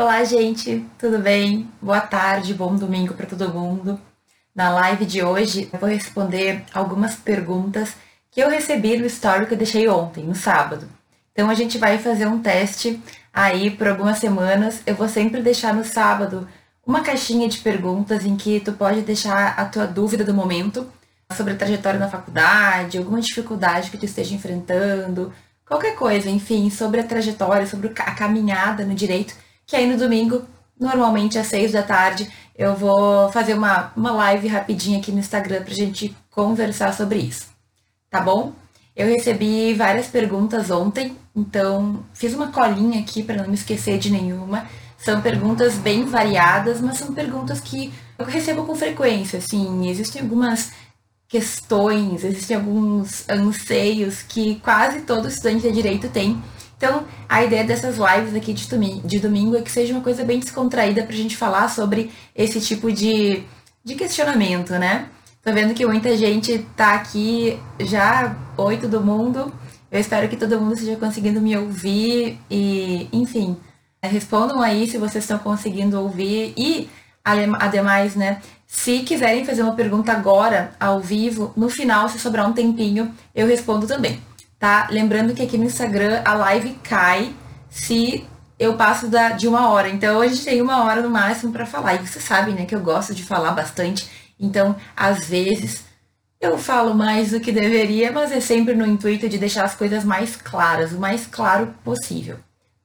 Olá, gente, tudo bem? Boa tarde, bom domingo para todo mundo. Na live de hoje, eu vou responder algumas perguntas que eu recebi no story que eu deixei ontem, no sábado. Então, a gente vai fazer um teste aí por algumas semanas. Eu vou sempre deixar no sábado uma caixinha de perguntas em que tu pode deixar a tua dúvida do momento sobre a trajetória na faculdade, alguma dificuldade que tu esteja enfrentando, qualquer coisa, enfim, sobre a trajetória, sobre a caminhada no direito, que aí no domingo, normalmente às seis da tarde, eu vou fazer uma, uma live rapidinha aqui no Instagram pra gente conversar sobre isso. Tá bom? Eu recebi várias perguntas ontem, então fiz uma colinha aqui para não me esquecer de nenhuma. São perguntas bem variadas, mas são perguntas que eu recebo com frequência. Assim, existem algumas questões, existem alguns anseios que quase todo estudante de direito tem. Então, a ideia dessas lives aqui de domingo, é que seja uma coisa bem descontraída para a gente falar sobre esse tipo de, de questionamento, né? Tô vendo que muita gente tá aqui já. Oi, todo mundo. Eu espero que todo mundo esteja conseguindo me ouvir e, enfim, respondam aí se vocês estão conseguindo ouvir e, ademais, né, se quiserem fazer uma pergunta agora, ao vivo, no final, se sobrar um tempinho, eu respondo também, tá? Lembrando que aqui no Instagram a live cai se eu passo da, de uma hora. Então a gente tem uma hora no máximo para falar. E você sabe, né, que eu gosto de falar bastante. Então, às vezes, eu falo mais do que deveria, mas é sempre no intuito de deixar as coisas mais claras, o mais claro possível.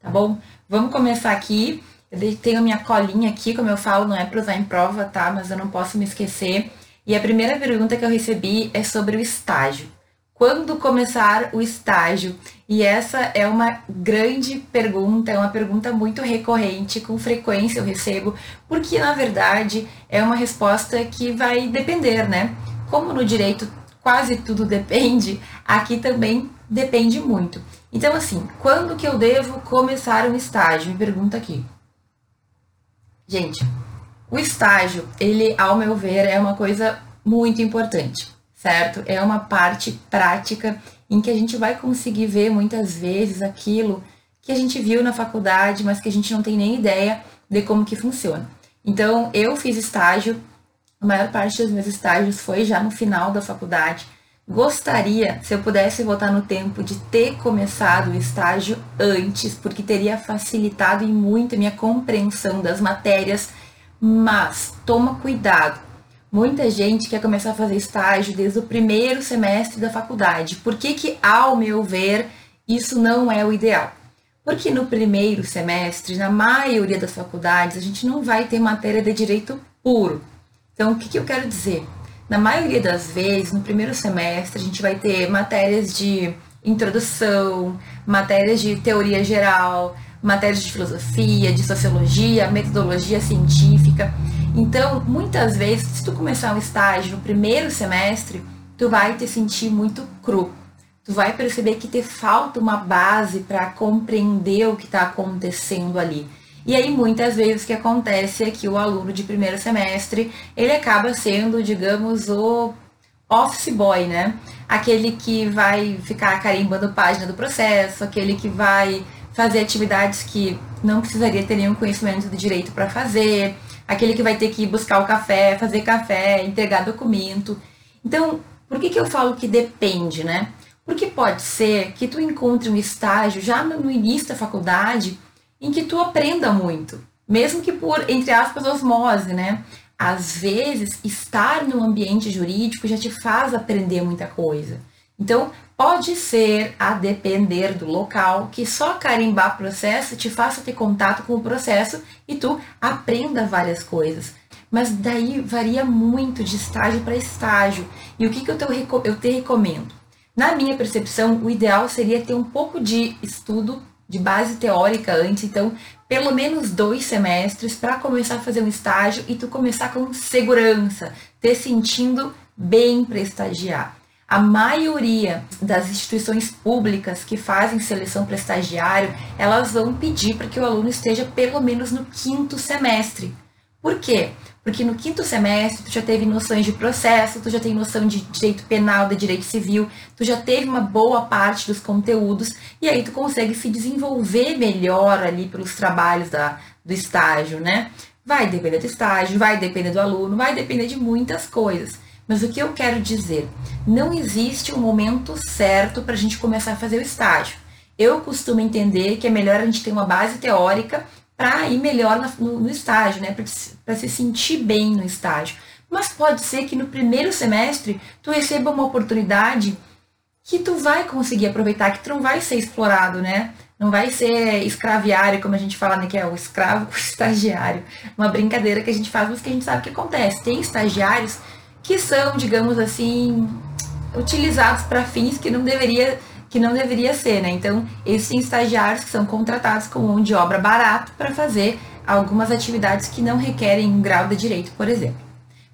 Tá bom? Vamos começar aqui. Eu tenho minha colinha aqui, como eu falo, não é para usar em prova, tá? Mas eu não posso me esquecer. E a primeira pergunta que eu recebi é sobre o estágio. Quando começar o estágio? E essa é uma grande pergunta, é uma pergunta muito recorrente, com frequência eu recebo, porque na verdade é uma resposta que vai depender, né? Como no direito quase tudo depende, aqui também depende muito. Então, assim, quando que eu devo começar um estágio? Me pergunta aqui. Gente, o estágio, ele, ao meu ver, é uma coisa muito importante, certo? É uma parte prática em que a gente vai conseguir ver muitas vezes aquilo que a gente viu na faculdade, mas que a gente não tem nem ideia de como que funciona. Então, eu fiz estágio, a maior parte dos meus estágios foi já no final da faculdade. Gostaria, se eu pudesse voltar no tempo, de ter começado o estágio antes, porque teria facilitado em muito a minha compreensão das matérias, mas toma cuidado. Muita gente quer começar a fazer estágio desde o primeiro semestre da faculdade. Por que, que ao meu ver, isso não é o ideal? Porque no primeiro semestre, na maioria das faculdades, a gente não vai ter matéria de direito puro. Então, o que, que eu quero dizer? Na maioria das vezes, no primeiro semestre, a gente vai ter matérias de introdução, matérias de teoria geral, matérias de filosofia, de sociologia, metodologia científica. Então, muitas vezes, se tu começar um estágio no primeiro semestre, tu vai te sentir muito cru. Tu vai perceber que te falta uma base para compreender o que está acontecendo ali. E aí, muitas vezes, o que acontece é que o aluno de primeiro semestre, ele acaba sendo, digamos, o office boy, né? Aquele que vai ficar carimbando página do processo, aquele que vai fazer atividades que não precisaria ter nenhum conhecimento de direito para fazer, aquele que vai ter que ir buscar o café, fazer café, entregar documento. Então, por que, que eu falo que depende, né? Porque pode ser que tu encontre um estágio já no início da faculdade em que tu aprenda muito, mesmo que por, entre aspas, osmose, né? Às vezes, estar no ambiente jurídico já te faz aprender muita coisa. Então, pode ser, a depender do local, que só carimbar processo te faça ter contato com o processo e tu aprenda várias coisas. Mas daí varia muito de estágio para estágio. E o que, que eu, te, eu te recomendo? Na minha percepção, o ideal seria ter um pouco de estudo de base teórica antes, então pelo menos dois semestres para começar a fazer um estágio e tu começar com segurança, te sentindo bem para estagiar. A maioria das instituições públicas que fazem seleção para estagiário, elas vão pedir para que o aluno esteja pelo menos no quinto semestre. Por quê? Porque no quinto semestre tu já teve noções de processo, tu já tem noção de direito penal, de direito civil, tu já teve uma boa parte dos conteúdos e aí tu consegue se desenvolver melhor ali pelos trabalhos da, do estágio, né? Vai depender do estágio, vai depender do aluno, vai depender de muitas coisas. Mas o que eu quero dizer? Não existe um momento certo para a gente começar a fazer o estágio. Eu costumo entender que é melhor a gente ter uma base teórica para ir melhor no, estágio, né? Para se sentir bem no estágio. Mas pode ser que no primeiro semestre tu receba uma oportunidade que tu vai conseguir aproveitar, que tu não vai ser explorado, né? Não vai ser escraviário, como a gente fala, né? Que é o escravo com o estagiário. Uma brincadeira que a gente faz, mas que a gente sabe o que acontece. Tem estagiários que são, digamos assim, utilizados para fins que não deveria que não deveria ser, né? Então, esses estagiários que são contratados com mão de obra barato para fazer algumas atividades que não requerem um grau de direito, por exemplo.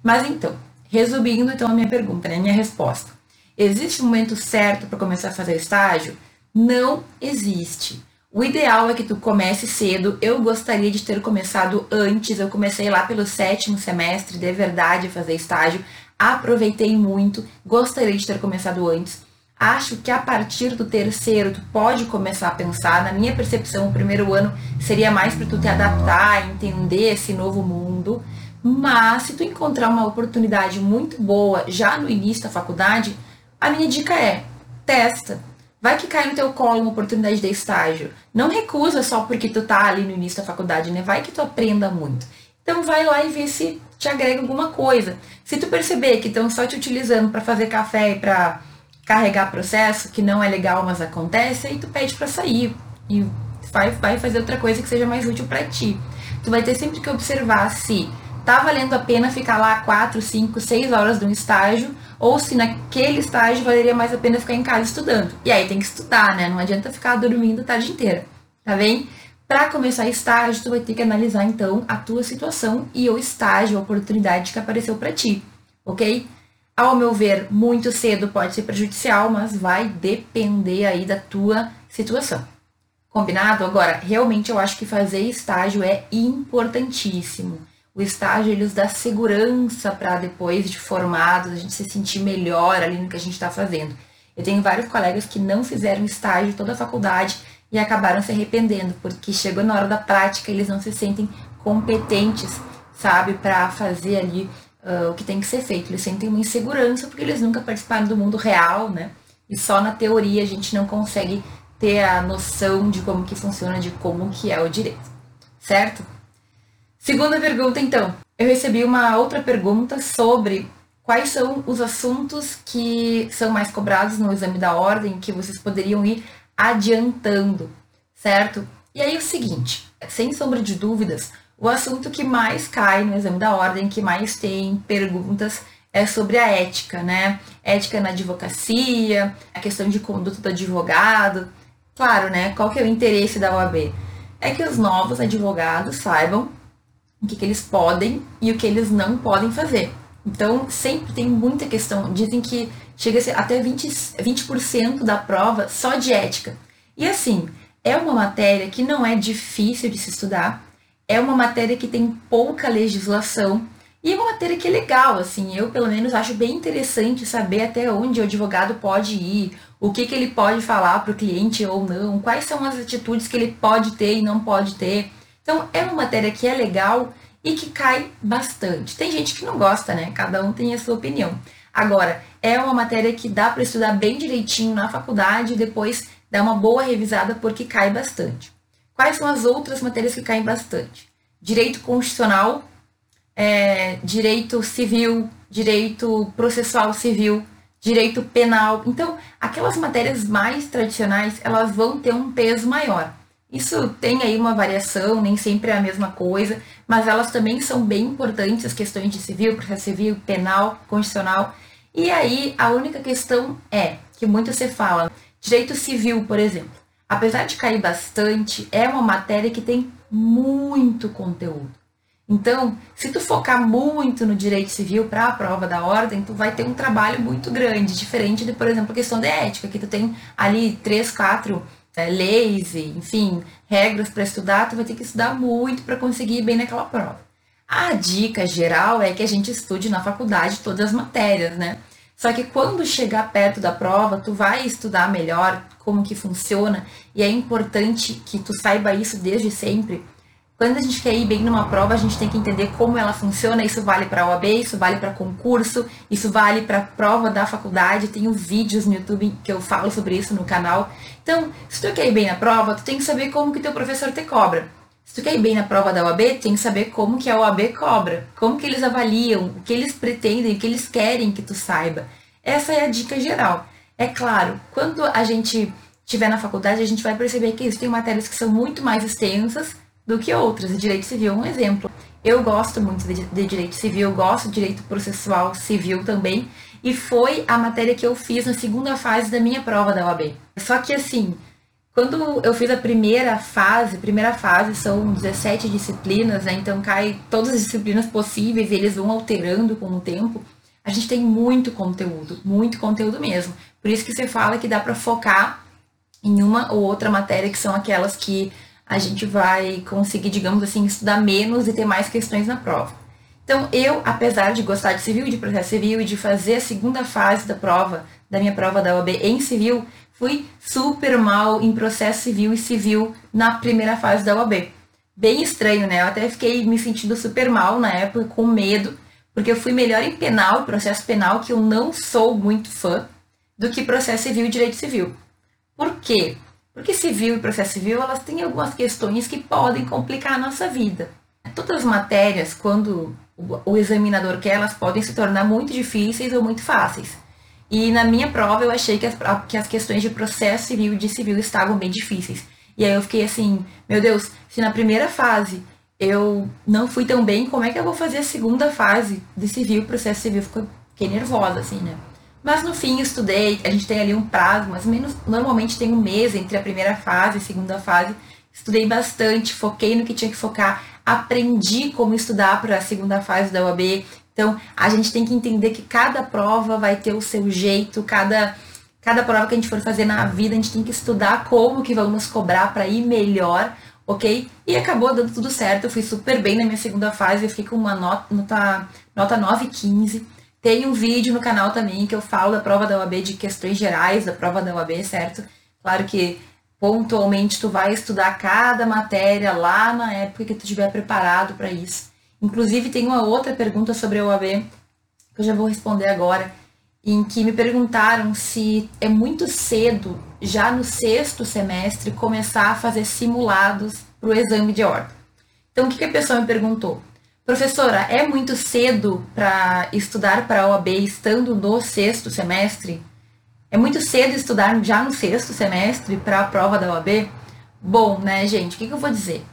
Mas então, resumindo então a minha pergunta, né, a minha resposta. Existe um momento certo para começar a fazer estágio? Não existe. O ideal é que tu comece cedo. Eu gostaria de ter começado antes. Eu comecei lá pelo sétimo semestre, de verdade, a fazer estágio. Aproveitei muito. Gostaria de ter começado antes. Acho que a partir do terceiro tu pode começar a pensar. Na minha percepção, o primeiro ano seria mais para tu te adaptar, entender esse novo mundo. Mas se tu encontrar uma oportunidade muito boa já no início da faculdade, a minha dica é: testa. Vai que cai no teu colo uma oportunidade de estágio. Não recusa só porque tu tá ali no início da faculdade, né? Vai que tu aprenda muito. Então vai lá e vê se te agrega alguma coisa. Se tu perceber que estão só te utilizando para fazer café e para carregar processo, que não é legal, mas acontece, aí tu pede para sair e vai, vai fazer outra coisa que seja mais útil para ti. Tu vai ter sempre que observar se tá valendo a pena ficar lá 4, 5, 6 horas de um estágio, ou se naquele estágio valeria mais a pena ficar em casa estudando. E aí tem que estudar, né? Não adianta ficar dormindo a tarde inteira, tá bem? Para começar estágio, tu vai ter que analisar então a tua situação e o estágio, a oportunidade que apareceu para ti, ok? Ao meu ver, muito cedo pode ser prejudicial, mas vai depender aí da tua situação. Combinado? Agora, realmente eu acho que fazer estágio é importantíssimo o estágio ele nos dá segurança para depois de formados a gente se sentir melhor ali no que a gente está fazendo. Eu tenho vários colegas que não fizeram estágio toda a faculdade e acabaram se arrependendo, porque chegou na hora da prática eles não se sentem competentes, sabe, para fazer ali uh, o que tem que ser feito. Eles sentem uma insegurança porque eles nunca participaram do mundo real, né? E só na teoria a gente não consegue ter a noção de como que funciona, de como que é o direito, certo? Segunda pergunta, então. Eu recebi uma outra pergunta sobre quais são os assuntos que são mais cobrados no exame da ordem que vocês poderiam ir adiantando, certo? E aí o seguinte, sem sombra de dúvidas, o assunto que mais cai no exame da ordem, que mais tem perguntas, é sobre a ética, né? Ética na advocacia, a questão de conduta do advogado. Claro, né? Qual que é o interesse da OAB? É que os novos advogados saibam o que, que eles podem e o que eles não podem fazer. Então, sempre tem muita questão. Dizem que chega a ser até 20%, 20 da prova só de ética. E assim, é uma matéria que não é difícil de se estudar, é uma matéria que tem pouca legislação e é uma matéria que é legal, assim, eu pelo menos acho bem interessante saber até onde o advogado pode ir, o que, que ele pode falar para o cliente ou não, quais são as atitudes que ele pode ter e não pode ter. Então, é uma matéria que é legal e que cai bastante. Tem gente que não gosta, né? Cada um tem a sua opinião. Agora, é uma matéria que dá para estudar bem direitinho na faculdade e depois dar uma boa revisada porque cai bastante. Quais são as outras matérias que caem bastante? Direito constitucional, é, direito civil, direito processual civil, direito penal. Então, aquelas matérias mais tradicionais, elas vão ter um peso maior. Isso tem aí uma variação, nem sempre é a mesma coisa, mas elas também são bem importantes, as questões de civil, processo civil, penal, constitucional. E aí a única questão é, que muito se fala, direito civil, por exemplo. Apesar de cair bastante, é uma matéria que tem muito conteúdo. Então, se tu focar muito no direito civil para a prova da ordem, tu vai ter um trabalho muito grande, diferente de, por exemplo, a questão da ética, que tu tem ali três, quatro é, leis, enfim, regras para estudar, tu vai ter que estudar muito para conseguir ir bem naquela prova. A dica geral é que a gente estude na faculdade todas as matérias, né? Só que quando chegar perto da prova, tu vai estudar melhor como que funciona e é importante que tu saiba isso desde sempre. Quando a gente quer ir bem numa prova, a gente tem que entender como ela funciona. Isso vale para OAB, isso vale para concurso, isso vale para prova da faculdade. Tenho vídeos no YouTube que eu falo sobre isso no canal. Então, se tu quer ir bem na prova, tu tem que saber como que teu professor te cobra. Se tu quer ir bem na prova da OAB, tem que saber como que a OAB cobra, como que eles avaliam, o que eles pretendem, o que eles querem que tu saiba. Essa é a dica geral. É claro, quando a gente estiver na faculdade, a gente vai perceber que existem matérias que são muito mais extensas do que outras. Direito civil é um exemplo. Eu gosto muito de, de direito civil, gosto de direito processual civil também, e foi a matéria que eu fiz na segunda fase da minha prova da OAB. Só que assim, quando eu fiz a primeira fase, primeira fase são 17 disciplinas, né? Então cai todas as disciplinas possíveis e eles vão alterando com o tempo. A gente tem muito conteúdo, muito conteúdo mesmo. Por isso que você fala que dá para focar em uma ou outra matéria que são aquelas que a gente vai conseguir, digamos assim, estudar menos e ter mais questões na prova. Então, eu, apesar de gostar de civil, de processo civil e de fazer a segunda fase da prova, da minha prova da OAB em civil, fui super mal em processo civil e civil na primeira fase da OAB. Bem estranho, né? Eu até fiquei me sentindo super mal na época, com medo, porque eu fui melhor em penal, processo penal, que eu não sou muito fã, do que processo civil e direito civil. Por quê? Porque civil e processo civil, elas têm algumas questões que podem complicar a nossa vida. Todas as matérias, quando o examinador quer, elas podem se tornar muito difíceis ou muito fáceis. E na minha prova eu achei que as, que as questões de processo civil e de civil estavam bem difíceis. E aí eu fiquei assim, meu Deus, se na primeira fase eu não fui tão bem, como é que eu vou fazer a segunda fase de civil, processo civil? Fiquei nervosa, assim, né? Mas no fim estudei, a gente tem ali um prazo, mais ou menos, normalmente tem um mês entre a primeira fase e a segunda fase. Estudei bastante, foquei no que tinha que focar, aprendi como estudar para a segunda fase da UAB. Então, a gente tem que entender que cada prova vai ter o seu jeito, cada cada prova que a gente for fazer na vida, a gente tem que estudar como que vamos cobrar para ir melhor, ok? E acabou dando tudo certo, eu fui super bem na minha segunda fase, eu fiquei com uma nota, nota, nota 9,15. Tem um vídeo no canal também que eu falo da prova da UAB, de questões gerais da prova da UAB, certo? Claro que pontualmente tu vai estudar cada matéria lá na época que tu estiver preparado para isso. Inclusive tem uma outra pergunta sobre a UAB que eu já vou responder agora, em que me perguntaram se é muito cedo, já no sexto semestre, começar a fazer simulados para o exame de ordem. Então, o que, que a pessoa me perguntou? Professora, é muito cedo para estudar para a OAB estando no sexto semestre? É muito cedo estudar já no sexto semestre para a prova da OAB? Bom, né, gente, o que, que eu vou dizer?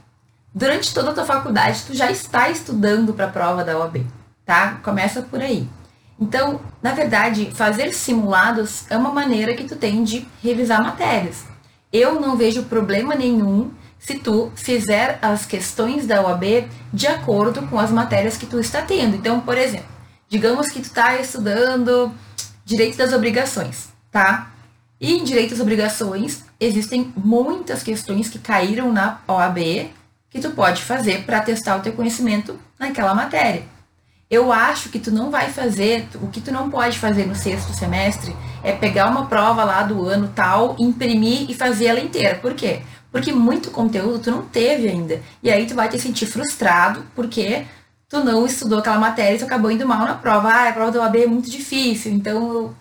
Durante toda a tua faculdade, tu já está estudando para a prova da OAB, tá? Começa por aí. Então, na verdade, fazer simulados é uma maneira que tu tem de revisar matérias. Eu não vejo problema nenhum se tu fizer as questões da OAB de acordo com as matérias que tu está tendo. Então, por exemplo, digamos que tu está estudando direito das obrigações, tá? E em direito das obrigações existem muitas questões que caíram na OAB que tu pode fazer para testar o teu conhecimento naquela matéria. Eu acho que tu não vai fazer, o que tu não pode fazer no sexto semestre é pegar uma prova lá do ano tal, imprimir e fazer ela inteira. Por quê? Porque muito conteúdo tu não teve ainda. E aí tu vai te sentir frustrado porque tu não estudou aquela matéria e tu acabou indo mal na prova. Ah, a prova do OAB é muito difícil, então eu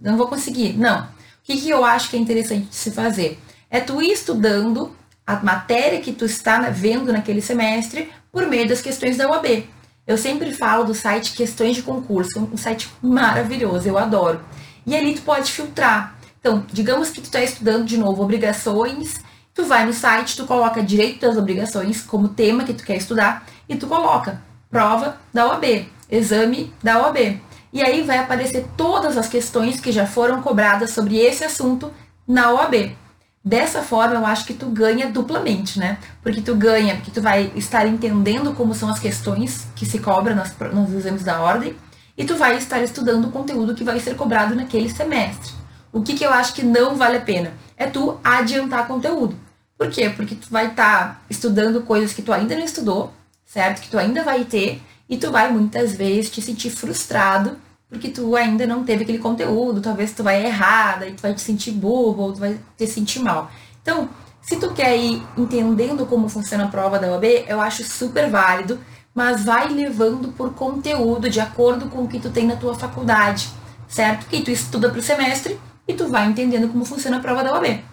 não vou conseguir. Não. O que, que eu acho que é interessante de se fazer? É tu ir estudando a matéria que tu está vendo naquele semestre por meio das questões da UAB. Eu sempre falo do site Questões de Concurso, um site maravilhoso, eu adoro. E ali tu pode filtrar. Então, digamos que tu está estudando de novo obrigações Tu vai no site, tu coloca direito das obrigações como tema que tu quer estudar e tu coloca prova da OAB, exame da OAB. E aí vai aparecer todas as questões que já foram cobradas sobre esse assunto na OAB. Dessa forma, eu acho que tu ganha duplamente, né? Porque tu ganha, porque tu vai estar entendendo como são as questões que se cobram nas, nos exames da ordem, e tu vai estar estudando o conteúdo que vai ser cobrado naquele semestre. O que, que eu acho que não vale a pena? É tu adiantar conteúdo. Por quê? Porque tu vai estar tá estudando coisas que tu ainda não estudou, certo? Que tu ainda vai ter, e tu vai muitas vezes te sentir frustrado porque tu ainda não teve aquele conteúdo, talvez tu vai errar, daí tu vai te sentir burro, ou tu vai te sentir mal. Então, Se tu quer ir entendendo como funciona a prova da OAB, eu acho super válido, mas vai levando por conteúdo de acordo com o que tu tem na tua faculdade, certo? Que tu estuda para o semestre e tu vai entendendo como funciona a prova da OAB.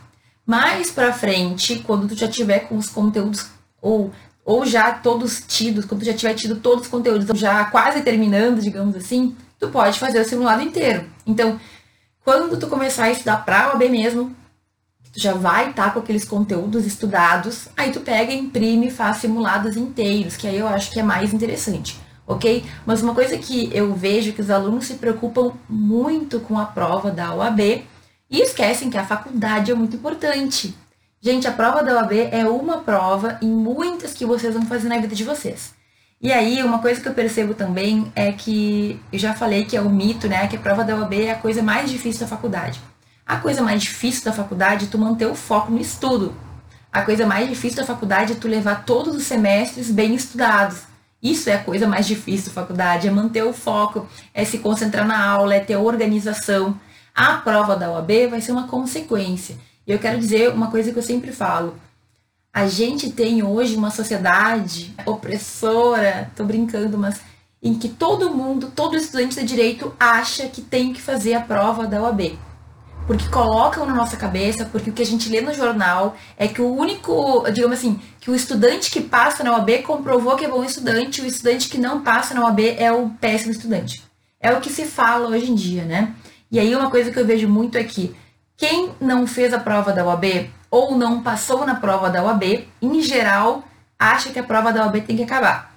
Mais para frente, quando tu já tiver com os conteúdos ou ou já todos tidos, quando tu já tiver tido todos os conteúdos, já quase terminando, digamos assim, tu pode fazer o simulado inteiro. Então, quando tu começar a estudar para OAB mesmo, tu já vai estar tá com aqueles conteúdos estudados, aí tu pega, imprime e faz simulados inteiros, que aí eu acho que é mais interessante, ok? Mas uma coisa que eu vejo que os alunos se preocupam muito com a prova da OAB e esquecem que a faculdade é muito importante. Gente, a prova da OAB é uma prova em muitas que vocês vão fazer na vida de vocês. E aí, uma coisa que eu percebo também é que eu já falei que é o mito, né? Que a prova da OAB é a coisa mais difícil da faculdade. A coisa mais difícil da faculdade é tu manter o foco no estudo. A coisa mais difícil da faculdade é tu levar todos os semestres bem estudados. Isso é a coisa mais difícil da faculdade, é manter o foco, é se concentrar na aula, é ter organização. A prova da OAB vai ser uma consequência. E eu quero dizer uma coisa que eu sempre falo. A gente tem hoje uma sociedade opressora, tô brincando, mas em que todo mundo, todo estudante de direito acha que tem que fazer a prova da OAB porque colocam na nossa cabeça, porque o que a gente lê no jornal é que o único, digamos assim, que o estudante que passa na OAB comprovou que é bom estudante, o estudante que não passa na OAB é o péssimo estudante. É o que se fala hoje em dia, né? E aí uma coisa que eu vejo muito é que quem não fez a prova da OAB ou não passou na prova da OAB, em geral, acha que a prova da OAB tem que acabar.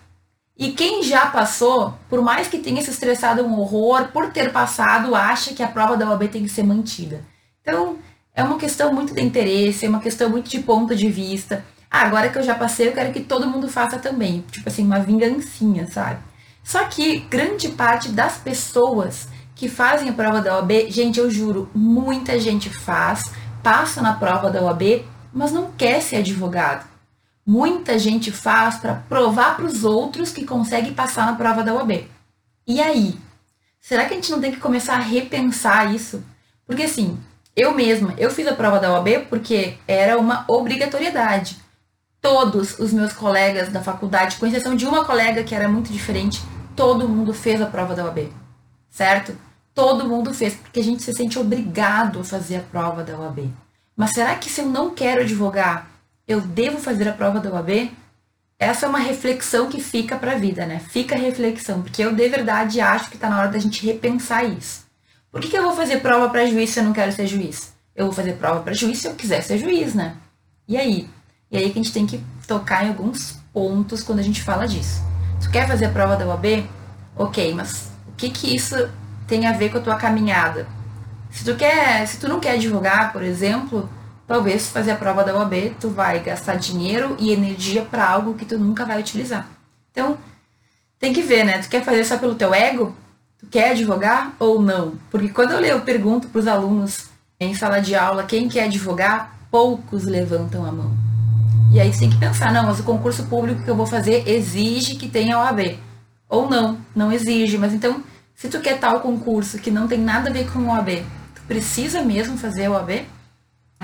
E quem já passou, por mais que tenha se estressado um horror, por ter passado, acha que a prova da OAB tem que ser mantida. Então, é uma questão muito de interesse, é uma questão muito de ponto de vista. Ah, agora que eu já passei, eu quero que todo mundo faça também. Tipo assim, uma vingancinha, sabe? Só que grande parte das pessoas que fazem a prova da OAB, gente, eu juro, muita gente faz, passa na prova da OAB, mas não quer ser advogado muita gente faz para provar para os outros que consegue passar na prova da UAB. E aí? Será que a gente não tem que começar a repensar isso? Porque assim, eu mesma, eu fiz a prova da UAB porque era uma obrigatoriedade. Todos os meus colegas da faculdade, com exceção de uma colega que era muito diferente, todo mundo fez a prova da UAB. Certo? Todo mundo fez, porque a gente se sente obrigado a fazer a prova da UAB. Mas será que se eu não quero advogar, eu devo fazer a prova da OAB? Essa é uma reflexão que fica para a vida, né? Fica a reflexão, porque eu de verdade acho que está na hora da gente repensar isso. Por que, que eu vou fazer prova para juiz se eu não quero ser juiz? Eu vou fazer prova para juiz se eu quiser ser juiz, né? E aí? E aí que a gente tem que tocar em alguns pontos quando a gente fala disso. Tu quer fazer a prova da OAB? Ok, mas o que que isso tem a ver com a tua caminhada? Se tu quer, se tu não quer advogar, por exemplo, talvez fazer a prova da OAB, tu vai gastar dinheiro e energia para algo que tu nunca vai utilizar. Então, tem que ver, né? Tu quer fazer só pelo teu ego? Tu quer advogar ou não? Porque quando eu, eu pergunto para os alunos em sala de aula quem quer advogar, poucos levantam a mão. E aí você tem que pensar, não, mas o concurso público que eu vou fazer exige que tenha OAB. Ou não, não exige. Mas então, se tu quer tal concurso que não tem nada a ver com OAB, tu precisa mesmo fazer OAB?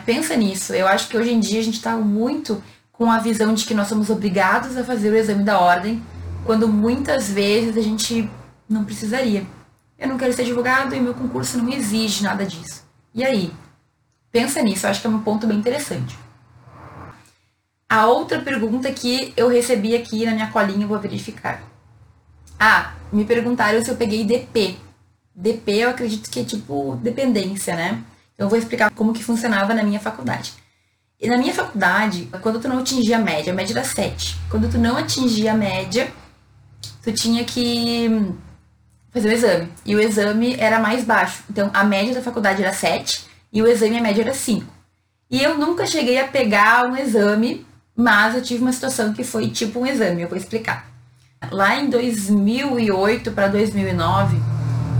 Pensa nisso. Eu acho que hoje em dia a gente está muito com a visão de que nós somos obrigados a fazer o exame da ordem, quando muitas vezes a gente não precisaria. Eu não quero ser advogado e meu concurso não exige nada disso. E aí? Pensa nisso, eu acho que é um ponto bem interessante. A outra pergunta que eu recebi aqui na minha colinha, eu vou verificar. Ah, me perguntaram se eu peguei DP. DP eu acredito que é tipo dependência, né? Eu vou explicar como que funcionava na minha faculdade. E na minha faculdade, quando tu não atingia a média, a média era 7. Quando tu não atingia a média, tu tinha que fazer o exame. E o exame era mais baixo. Então, a média da faculdade era 7 e o exame, a média era 5. E eu nunca cheguei a pegar um exame, mas eu tive uma situação que foi tipo um exame, eu vou explicar. Lá em 2008 para 2009,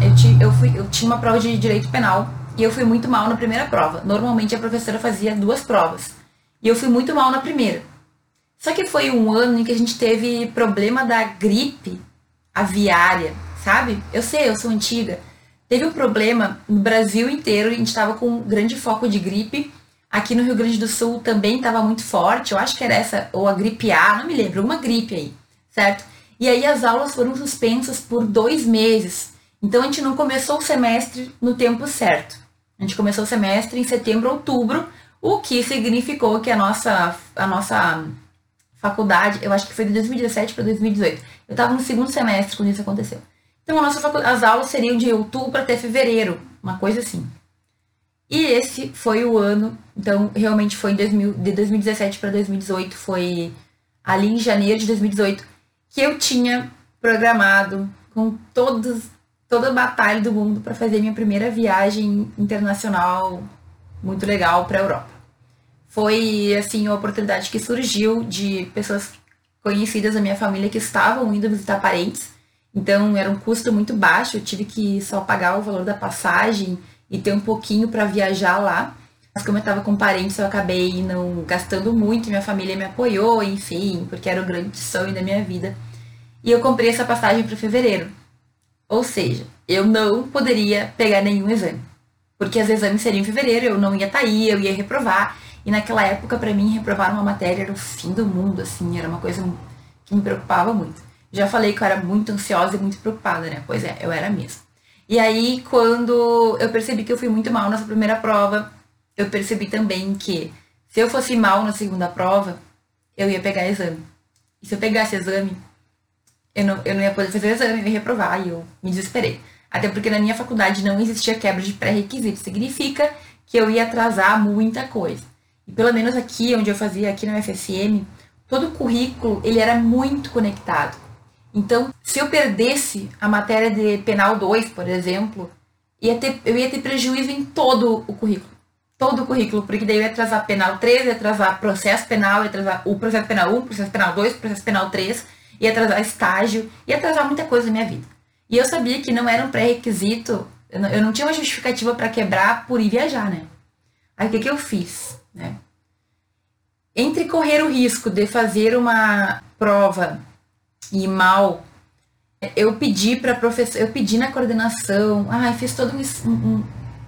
eu, eu, fui, eu tinha uma prova de direito penal e eu fui muito mal na primeira prova. Normalmente a professora fazia duas provas. E eu fui muito mal na primeira. Só que foi um ano em que a gente teve problema da gripe aviária, sabe? Eu sei, eu sou antiga. Teve um problema no Brasil inteiro, a gente estava com um grande foco de gripe, Aqui no Rio Grande do Sul também estava muito forte, eu acho que era essa, ou a gripe A, não me lembro, uma gripe aí, certo? E aí as aulas foram suspensas por dois meses. Então a gente não começou o semestre no tempo certo. A gente começou o semestre em setembro, outubro, o que significou que a nossa, a nossa faculdade, eu acho que foi de 2017 para 2018. Eu estava no segundo semestre quando isso aconteceu. Então a nossa as aulas seriam de outubro até fevereiro, uma coisa assim. E esse foi o ano, então realmente foi 2000, de 2017 para 2018, foi ali em janeiro de 2018 que eu tinha programado com todos, toda a batalha do mundo para fazer minha primeira viagem internacional muito legal para a Europa. Foi assim uma oportunidade que surgiu de pessoas conhecidas da minha família que estavam indo visitar parentes. Então era um custo muito baixo, eu tive que só pagar o valor da passagem e ter um pouquinho para viajar lá. Mas como eu estava com parentes, eu acabei não gastando muito, minha família me apoiou, enfim, porque era o grande sonho da minha vida. E eu comprei essa passagem para fevereiro. Ou seja, eu não poderia pegar nenhum exame. Porque os exames seriam em fevereiro, eu não ia estar tá aí, eu ia reprovar. E naquela época, para mim, reprovar uma matéria era o fim do mundo, assim, era uma coisa que me preocupava muito. Já falei que eu era muito ansiosa e muito preocupada, né? Pois é, eu era mesmo. E aí, quando eu percebi que eu fui muito mal nessa primeira prova, eu percebi também que se eu fosse mal na segunda prova, eu ia pegar exame. E se eu pegasse exame, eu não, eu não ia poder fazer exame, eu ia reprovar, e eu me desesperei. Até porque na minha faculdade não existia quebra de pré-requisitos. Significa que eu ia atrasar muita coisa. E pelo menos aqui, onde eu fazia, aqui na UFSM, todo o currículo, ele era muito conectado. Então, se eu perdesse a matéria de penal 2, por exemplo, ia ter, eu ia ter prejuízo em todo o currículo. Todo o currículo, porque daí eu ia atrasar penal 3, ia atrasar processo penal, ia atrasar o processo penal 1, processo penal 2, processo penal 3, ia atrasar estágio, ia atrasar muita coisa na minha vida. E eu sabia que não era um pré-requisito, eu, não, tinha uma justificativa para quebrar por ir viajar, né? Aí o que, que eu fiz, né? Entre correr o risco de fazer uma prova e mal, eu pedi para professor, eu pedi na coordenação, ah, fiz todo um, um,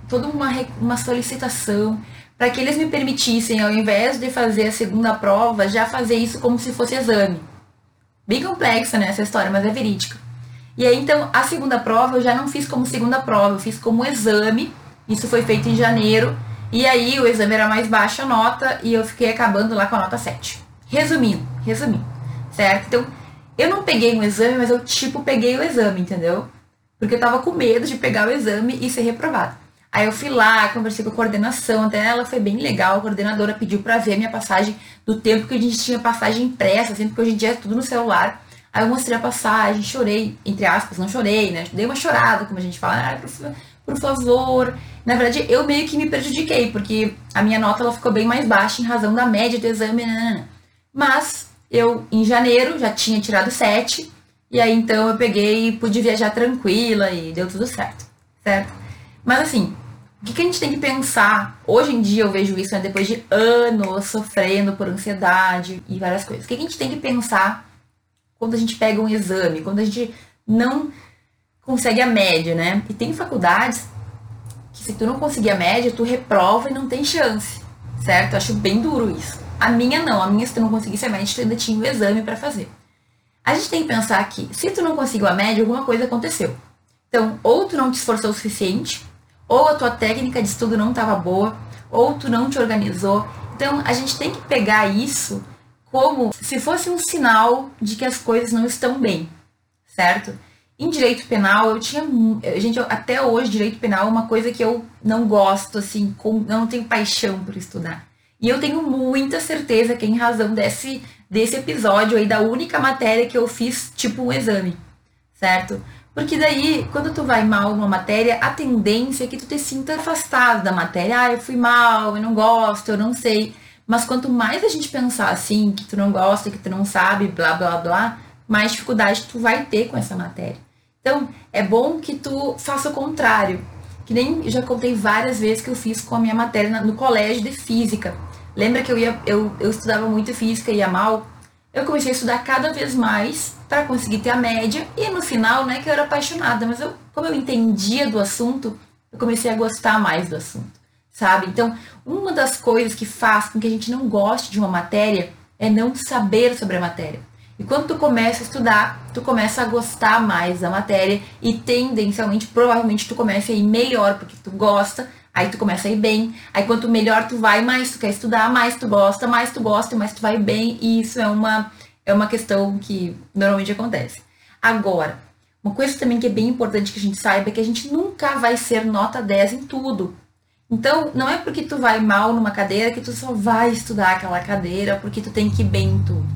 toda uma, uma solicitação para que eles me permitissem, ao invés de fazer a segunda prova, já fazer isso como se fosse exame. Bem complexa, né, essa história, mas é verídica. E aí, então, a segunda prova eu já não fiz como segunda prova, eu fiz como exame. Isso foi feito em janeiro. E aí, o exame era mais baixa a nota e eu fiquei acabando lá com a nota 7. Resumindo, resumindo, certo? Então, eu não peguei um exame, mas eu tipo peguei o exame, entendeu? Porque eu tava com medo de pegar o exame e ser reprovado. Aí eu fui lá, conversei com a coordenação, até ela foi bem legal, a coordenadora pediu para ver a minha passagem do tempo que a gente tinha passagem impressa, assim, porque hoje em dia é tudo no celular. Aí eu mostrei a passagem, chorei, entre aspas, não chorei, né? Dei uma chorada, como a gente fala, ah, por, por favor. Na verdade, eu meio que me prejudiquei, porque a minha nota ela ficou bem mais baixa em razão da média do exame. Né, né, né. Mas eu, em janeiro, já tinha tirado 7, e aí então eu peguei e pude viajar tranquila e deu tudo certo, certo? Mas assim, o que, que a gente tem que pensar? Hoje em dia eu vejo isso né, depois de anos sofrendo por ansiedade e várias coisas. O que, que a gente tem que pensar quando a gente pega um exame, quando a gente não consegue a média, né? E tem faculdades que se tu não conseguir a média, tu reprova e não tem chance, certo? Eu acho bem duro isso. A minha não, a minha se tu não conseguisse a média, tu ainda tinha o exame para fazer. A gente tem que pensar que se tu não conseguiu a média, alguma coisa aconteceu. Então, ou tu não te esforçou o suficiente, ou a tua técnica de estudo não estava boa, ou tu não te organizou. Então, a gente tem que pegar isso como se fosse um sinal de que as coisas não estão bem, certo? Em direito penal, eu tinha. Gente, até hoje, direito penal é uma coisa que eu não gosto, assim, com, não tenho paixão por estudar. E eu tenho muita certeza que, em razão desse, desse episódio aí, da única matéria que eu fiz, tipo, um exame, certo? Porque daí, quando tu vai mal numa matéria, a tendência é que tu te sinta afastado da matéria. Ah, eu fui mal, eu não gosto, eu não sei. Mas quanto mais a gente pensar assim, que tu não gosta, que tu não sabe, blá blá blá, mais dificuldade tu vai ter com essa matéria. Então, é bom que tu faça o contrário. Que nem já contei várias vezes que eu fiz com a minha matéria no colégio de física. Lembra que eu ia eu, eu estudava muito física e ia mal? Eu comecei a estudar cada vez mais para conseguir ter a média e no final, não é que eu era apaixonada, mas eu, como eu entendia do assunto, eu comecei a gostar mais do assunto sabe? Então, uma das coisas que faz com que a gente não goste de uma matéria é não saber sobre a matéria. E quando tu começa a estudar, tu começa a gostar mais da matéria e tendencialmente, provavelmente tu começa a ir melhor porque tu gosta, aí tu começa a ir bem. Aí quanto melhor tu vai, mais tu quer estudar, mais tu gosta, mais tu gosta, mais tu vai bem. E isso é uma é uma questão que normalmente acontece. Agora, uma coisa também que é bem importante que a gente saiba é que a gente nunca vai ser nota 10 em tudo. Então, não é porque tu vai mal numa cadeira que tu só vai estudar aquela cadeira, porque tu tem que ir bem em tudo.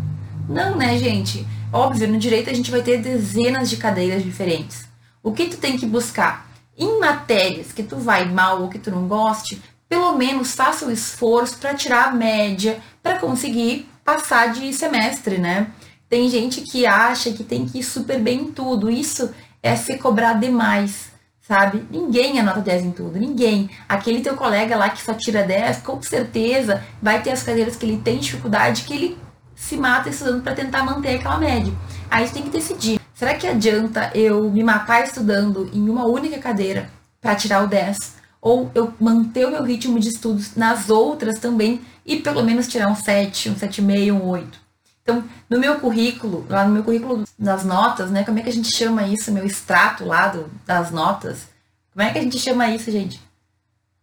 Não, né, gente? Óbvio, no direito a gente vai ter dezenas de cadeiras diferentes. O que tu tem que buscar? Em matérias que tu vai mal ou que tu não goste, pelo menos faça o esforço para tirar a média, para conseguir passar de semestre, né? Tem gente que acha que tem que ir super bem em tudo. Isso é se cobrar demais, sabe? Ninguém anota 10 em tudo, ninguém. Aquele teu colega lá que só tira 10, com certeza vai ter as cadeiras que ele tem dificuldade, que ele se mata estudando para tentar manter aquela média. Aí tem que decidir. Será que adianta eu me matar estudando em uma única cadeira para tirar o 10? Ou eu manter o meu ritmo de estudos nas outras também e pelo menos tirar um 7, um 7,5, um 8? Então, no meu currículo, lá no meu currículo das notas, né? Como é que a gente chama isso? Meu extrato lá do, das notas. Como é que a gente chama isso, gente?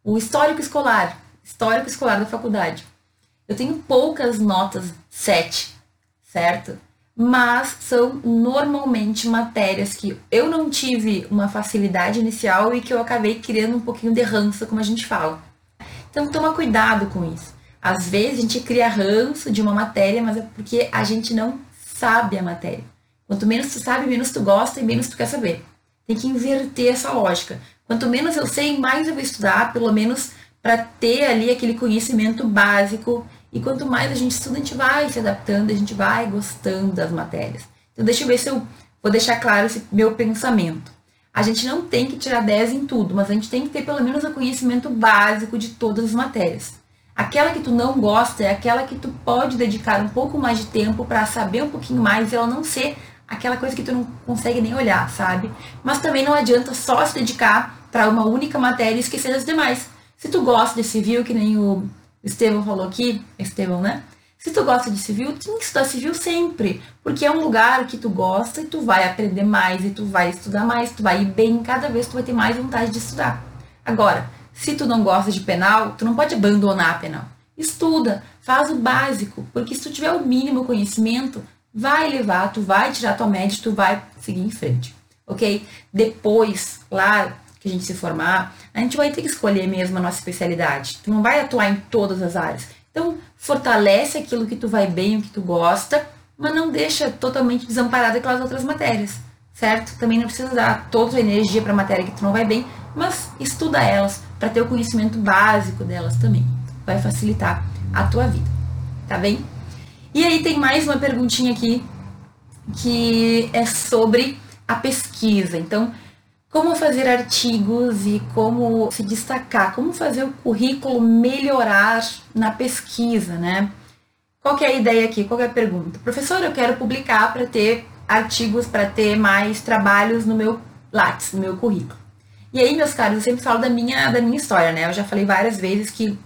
O histórico escolar. Histórico escolar da faculdade. Eu tenho poucas notas 7, certo? Mas são normalmente matérias que eu não tive uma facilidade inicial e que eu acabei criando um pouquinho de ranço, como a gente fala. Então toma cuidado com isso. Às vezes a gente cria ranço de uma matéria, mas é porque a gente não sabe a matéria. Quanto menos tu sabe, menos tu gosta e menos tu quer saber. Tem que inverter essa lógica. Quanto menos eu sei, mais eu vou estudar, pelo menos para ter ali aquele conhecimento básico. E quanto mais a gente estuda, a gente vai se adaptando, a gente vai gostando das matérias. Então deixa eu ver se eu vou deixar claro esse meu pensamento. A gente não tem que tirar 10 em tudo, mas a gente tem que ter pelo menos o conhecimento básico de todas as matérias. Aquela que tu não gosta é aquela que tu pode dedicar um pouco mais de tempo para saber um pouquinho mais e ela não ser aquela coisa que tu não consegue nem olhar, sabe? Mas também não adianta só se dedicar para uma única matéria e esquecer das demais. Se tu gosta de civil, que nem o Estevão falou aqui, Estevão, né? Se tu gosta de civil, tem que estudar civil sempre, porque é um lugar que tu gosta e tu vai aprender mais e tu vai estudar mais, tu vai ir bem, cada vez tu vai ter mais vontade de estudar. Agora, se tu não gosta de penal, tu não pode abandonar a penal. Estuda, faz o básico, porque se tu tiver o mínimo conhecimento, vai levar, tu vai tirar tua média, tu vai seguir em frente, ok? Depois, lá que a gente se formar, a gente vai ter que escolher mesmo a nossa especialidade. Tu não vai atuar em todas as áreas. Então, fortalece aquilo que tu vai bem, o que tu gosta, mas não deixa totalmente desamparado aquelas outras matérias, certo? Também não precisa dar toda a energia para a matéria que tu não vai bem, mas estuda elas para ter o conhecimento básico delas também. Vai facilitar a tua vida, tá bem? E aí tem mais uma perguntinha aqui que é sobre a pesquisa. Então, como fazer artigos e como se destacar, como fazer o currículo melhorar na pesquisa, né? Qual é a ideia aqui? Qual é a pergunta? Professor, eu quero publicar para ter artigos, para ter mais trabalhos no meu Lattes, no meu currículo. E aí, meus caros, eu sempre falo da minha, da minha história, né? Eu já falei várias vezes que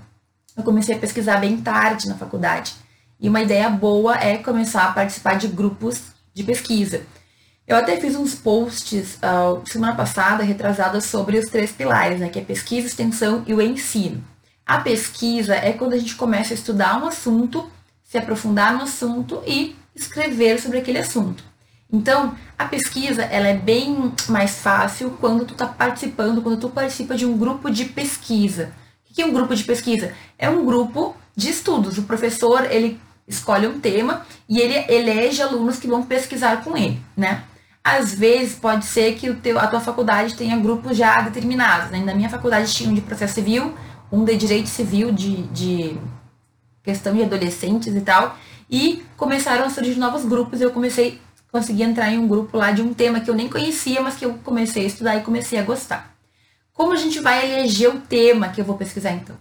eu comecei a pesquisar bem tarde na faculdade. E uma ideia boa é começar a participar de grupos de pesquisa. Eu até fiz uns posts uh, semana passada, retrasada, sobre os três pilares, né? Que é pesquisa, extensão e o ensino. A pesquisa é quando a gente começa a estudar um assunto, se aprofundar no assunto e escrever sobre aquele assunto. Então, a pesquisa ela é bem mais fácil quando tu está participando, quando tu participa de um grupo de pesquisa. O que é um grupo de pesquisa? É um grupo de estudos. O professor ele escolhe um tema e ele elege alunos que vão pesquisar com ele, né? Às vezes pode ser que o teu, a tua faculdade tenha grupos já determinados. Né? Na minha faculdade tinha um de processo civil, um de direito civil, de, de questão de adolescentes e tal. E começaram a surgir novos grupos eu comecei consegui entrar em um grupo lá de um tema que eu nem conhecia, mas que eu comecei a estudar e comecei a gostar. Como a gente vai eleger o tema que eu vou pesquisar então?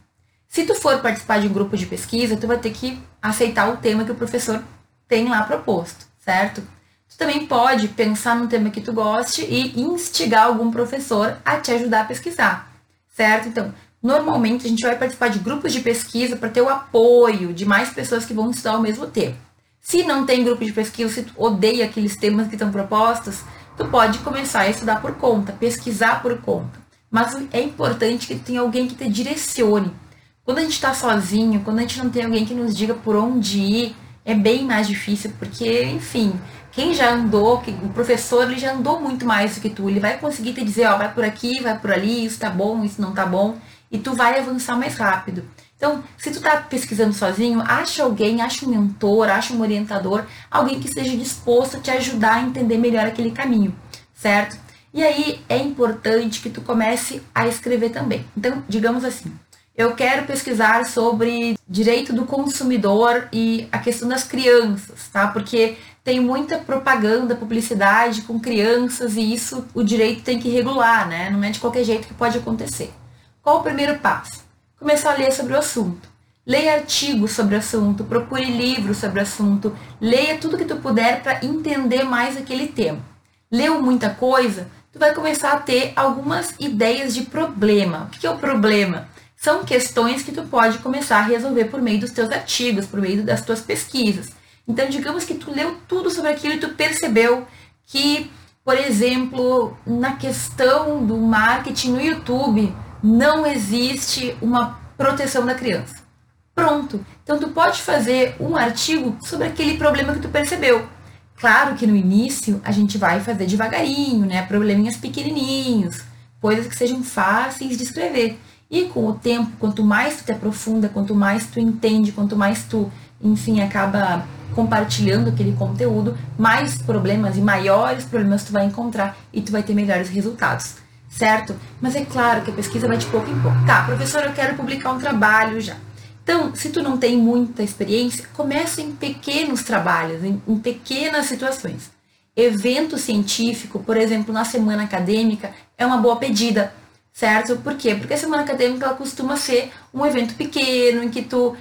Se tu for participar de um grupo de pesquisa, tu vai ter que aceitar o tema que o professor tem lá proposto, certo? Tu também pode pensar num tema que tu goste e instigar algum professor a te ajudar a pesquisar, certo? Então, Normalmente a gente vai participar de grupos de pesquisa para ter o apoio de mais pessoas que vão estudar ao mesmo tempo. Se não tem grupo de pesquisa, se tu odeia aqueles temas que estão propostos, tu pode começar a estudar por conta, pesquisar por conta. Mas é importante que tu tenha alguém que te direcione. Quando a gente está sozinho, quando a gente não tem alguém que nos diga por onde ir, é bem mais difícil, porque, enfim, quem já andou, o professor ele já andou muito mais do que tu, ele vai conseguir te dizer, ó, vai por aqui, vai por ali, isso tá bom, isso não tá bom, e tu vai avançar mais rápido. Então, se tu tá pesquisando sozinho, acha alguém, acha um mentor, acha um orientador, alguém que esteja disposto a te ajudar a entender melhor aquele caminho, certo? E aí é importante que tu comece a escrever também. Então, digamos assim, eu quero pesquisar sobre direito do consumidor e a questão das crianças, tá? Porque tem muita propaganda, publicidade com crianças e isso o direito tem que regular, né? Não é de qualquer jeito que pode acontecer. Qual o primeiro passo? Começar a ler sobre o assunto. Leia artigos sobre o assunto, procure livros sobre o assunto, leia tudo que tu puder para entender mais aquele tema. Leu muita coisa, tu vai começar a ter algumas ideias de problema. O que é o problema? São questões que tu pode começar a resolver por meio dos teus artigos, por meio das tuas pesquisas. Então, digamos que tu leu tudo sobre aquilo e tu percebeu que, por exemplo, na questão do marketing no YouTube, não existe uma proteção da criança. Pronto. Então tu pode fazer um artigo sobre aquele problema que tu percebeu. Claro que no início a gente vai fazer devagarinho, né? Probleminhas pequenininhos, coisas que sejam fáceis de escrever. E com o tempo, quanto mais tu te aprofunda, quanto mais tu entende, quanto mais tu, enfim, acaba compartilhando aquele conteúdo, mais problemas e maiores problemas tu vai encontrar e tu vai ter melhores resultados, certo? Mas é claro que a pesquisa vai de pouco em pouco. Tá, professor, eu quero publicar um trabalho já. Então, se tu não tem muita experiência, começa em pequenos trabalhos, em, em pequenas situações. Evento científico, por exemplo, na semana acadêmica, é uma boa pedida, certo? Por quê? Porque a semana acadêmica ela costuma ser um evento pequeno, em que tu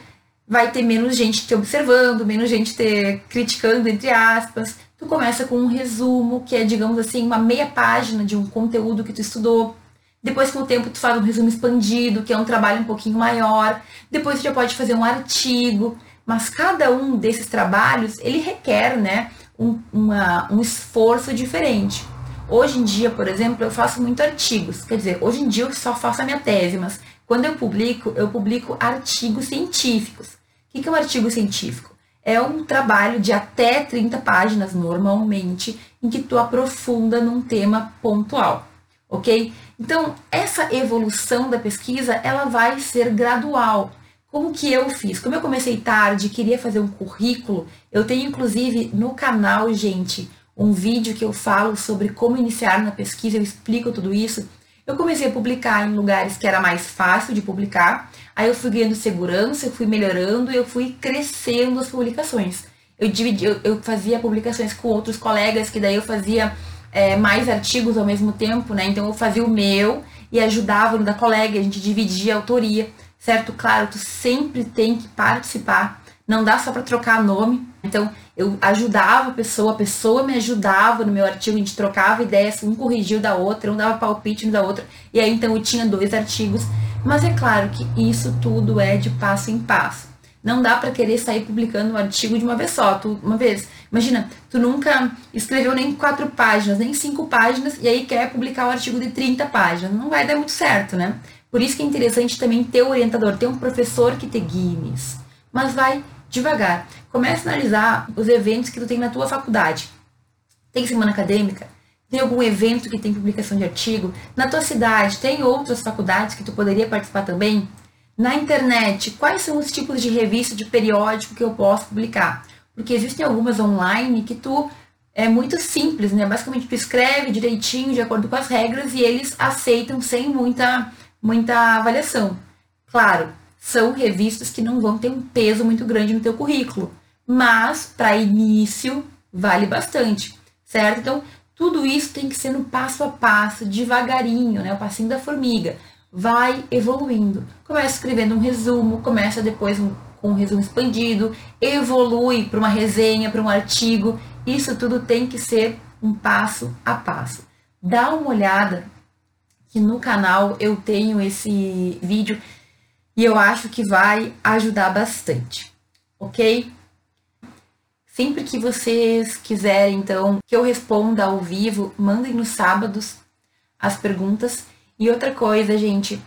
vai ter menos gente te observando, menos gente te criticando, entre aspas. Tu começa com um resumo, que é, digamos assim, uma meia página de um conteúdo que tu estudou. Depois, com o tempo, tu faz um resumo expandido, que é um trabalho um pouquinho maior. Depois, tu já pode fazer um artigo. Mas cada um desses trabalhos, ele requer, né, um, uma, um esforço diferente. Hoje em dia, por exemplo, eu faço muito artigos. Quer dizer, hoje em dia eu só faço a minha tese, mas quando eu publico, eu publico artigos científicos. O que é um artigo científico? É um trabalho de até 30 páginas, normalmente, em que tu aprofunda num tema pontual, ok? Então, essa evolução da pesquisa, ela vai ser gradual. Como que eu fiz? Como eu comecei tarde, queria fazer um currículo, eu tenho inclusive no canal, gente, um vídeo que eu falo sobre como iniciar na pesquisa, eu explico tudo isso. Eu comecei a publicar em lugares que era mais fácil de publicar, aí eu fui ganhando segurança, eu fui melhorando eu fui crescendo as publicações. Eu, dividi, eu, eu fazia publicações com outros colegas, que daí eu fazia é, mais artigos ao mesmo tempo, né? Então eu fazia o meu e ajudava no da colega, a gente dividia a autoria, certo? Claro, tu sempre tem que participar, não dá só para trocar nome. Então eu ajudava a pessoa, a pessoa me ajudava no meu artigo, a gente trocava ideias, um corrigiu da outra, um dava palpite no da outra, e aí então eu tinha dois artigos. Mas é claro que isso tudo é de passo em passo. Não dá para querer sair publicando um artigo de uma vez só. Tu, uma vez, imagina, tu nunca escreveu nem quatro páginas, nem cinco páginas, e aí quer publicar um artigo de 30 páginas. Não vai dar muito certo, né? Por isso que é interessante também ter um orientador, ter um professor que te guie nisso. Mas vai devagar. Comece a analisar os eventos que tu tem na tua faculdade. Tem semana acadêmica? Tem algum evento que tem publicação de artigo? Na tua cidade, tem outras faculdades que tu poderia participar também? Na internet, quais são os tipos de revista, de periódico que eu posso publicar? Porque existem algumas online que tu é muito simples, né? Basicamente tu escreve direitinho, de acordo com as regras, e eles aceitam sem muita, muita avaliação. Claro, são revistas que não vão ter um peso muito grande no teu currículo, mas para início vale bastante, certo? Então, tudo isso tem que ser no passo a passo, devagarinho, né? O passinho da formiga. Vai evoluindo. Começa escrevendo um resumo, começa depois um, com um resumo expandido, evolui para uma resenha, para um artigo. Isso tudo tem que ser um passo a passo. Dá uma olhada que no canal eu tenho esse vídeo e eu acho que vai ajudar bastante, ok? Sempre que vocês quiserem, então, que eu responda ao vivo, mandem nos sábados as perguntas. E outra coisa, gente,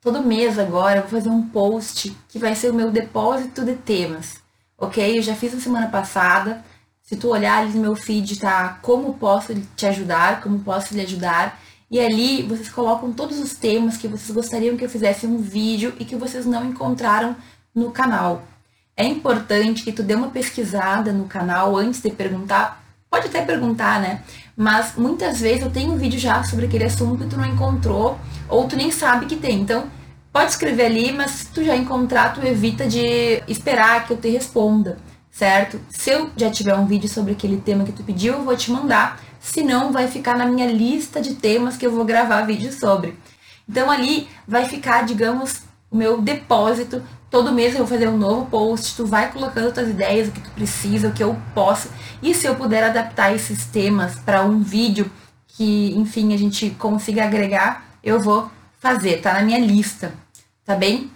todo mês agora eu vou fazer um post que vai ser o meu depósito de temas, ok? Eu já fiz na semana passada. Se tu olhar ali no meu feed, tá? Como posso te ajudar, como posso lhe ajudar. E ali vocês colocam todos os temas que vocês gostariam que eu fizesse um vídeo e que vocês não encontraram no canal. É importante que tu dê uma pesquisada no canal antes de perguntar. Pode até perguntar, né? Mas muitas vezes eu tenho um vídeo já sobre aquele assunto e tu não encontrou, ou tu nem sabe que tem. Então, pode escrever ali, mas se tu já encontrar, tu evita de esperar que eu te responda, certo? Se eu já tiver um vídeo sobre aquele tema que tu pediu, eu vou te mandar senão vai ficar na minha lista de temas que eu vou gravar vídeo sobre. Então ali vai ficar, digamos, o meu depósito. Todo mês eu vou fazer um novo post, tu vai colocando tuas ideias, o que tu precisa, o que eu posso. E se eu puder adaptar esses temas para um vídeo que, enfim, a gente consiga agregar, eu vou fazer, tá na minha lista, tá bem?